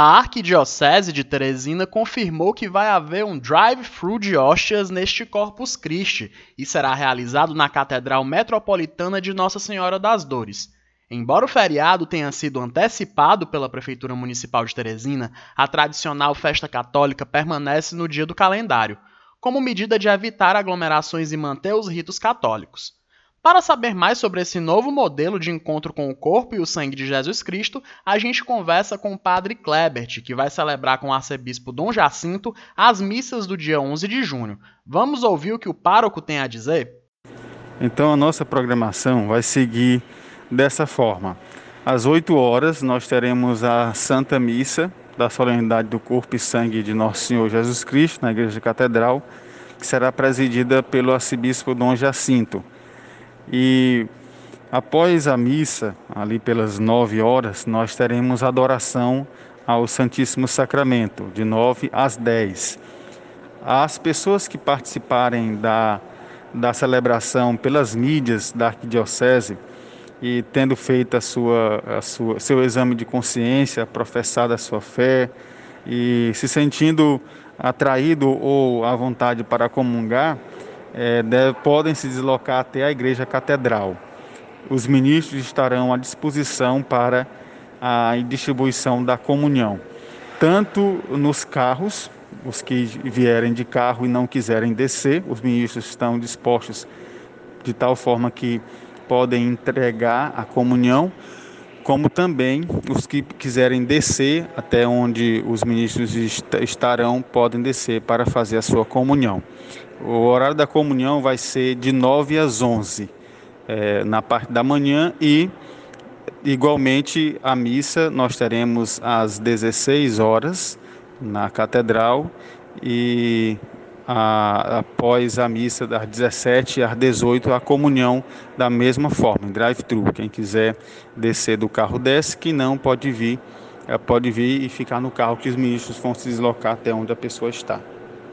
A Arquidiocese de Teresina confirmou que vai haver um drive-thru de hóstias neste Corpus Christi e será realizado na Catedral Metropolitana de Nossa Senhora das Dores. Embora o feriado tenha sido antecipado pela Prefeitura Municipal de Teresina, a tradicional festa católica permanece no dia do calendário, como medida de evitar aglomerações e manter os ritos católicos. Para saber mais sobre esse novo modelo de encontro com o corpo e o sangue de Jesus Cristo, a gente conversa com o padre Klebert, que vai celebrar com o arcebispo Dom Jacinto as missas do dia 11 de junho. Vamos ouvir o que o pároco tem a dizer? Então a nossa programação vai seguir dessa forma. Às 8 horas nós teremos a Santa Missa da solenidade do corpo e sangue de Nosso Senhor Jesus Cristo na Igreja Catedral, que será presidida pelo arcebispo Dom Jacinto. E após a missa, ali pelas 9 horas, nós teremos adoração ao Santíssimo Sacramento, de 9 às 10. As pessoas que participarem da, da celebração pelas mídias da Arquidiocese, e tendo feito a sua, a sua, seu exame de consciência, professado a sua fé e se sentindo atraído ou à vontade para comungar, é, podem se deslocar até a igreja catedral. Os ministros estarão à disposição para a distribuição da comunhão, tanto nos carros, os que vierem de carro e não quiserem descer, os ministros estão dispostos de tal forma que podem entregar a comunhão, como também os que quiserem descer até onde os ministros estarão, podem descer para fazer a sua comunhão. O horário da comunhão vai ser de 9 às 11, é, na parte da manhã, e igualmente a missa nós teremos às 16 horas na catedral e a, após a missa das 17 às 18, a comunhão da mesma forma, em drive-thru. Quem quiser descer do carro desce, quem não pode vir, é, pode vir e ficar no carro que os ministros vão se deslocar até onde a pessoa está.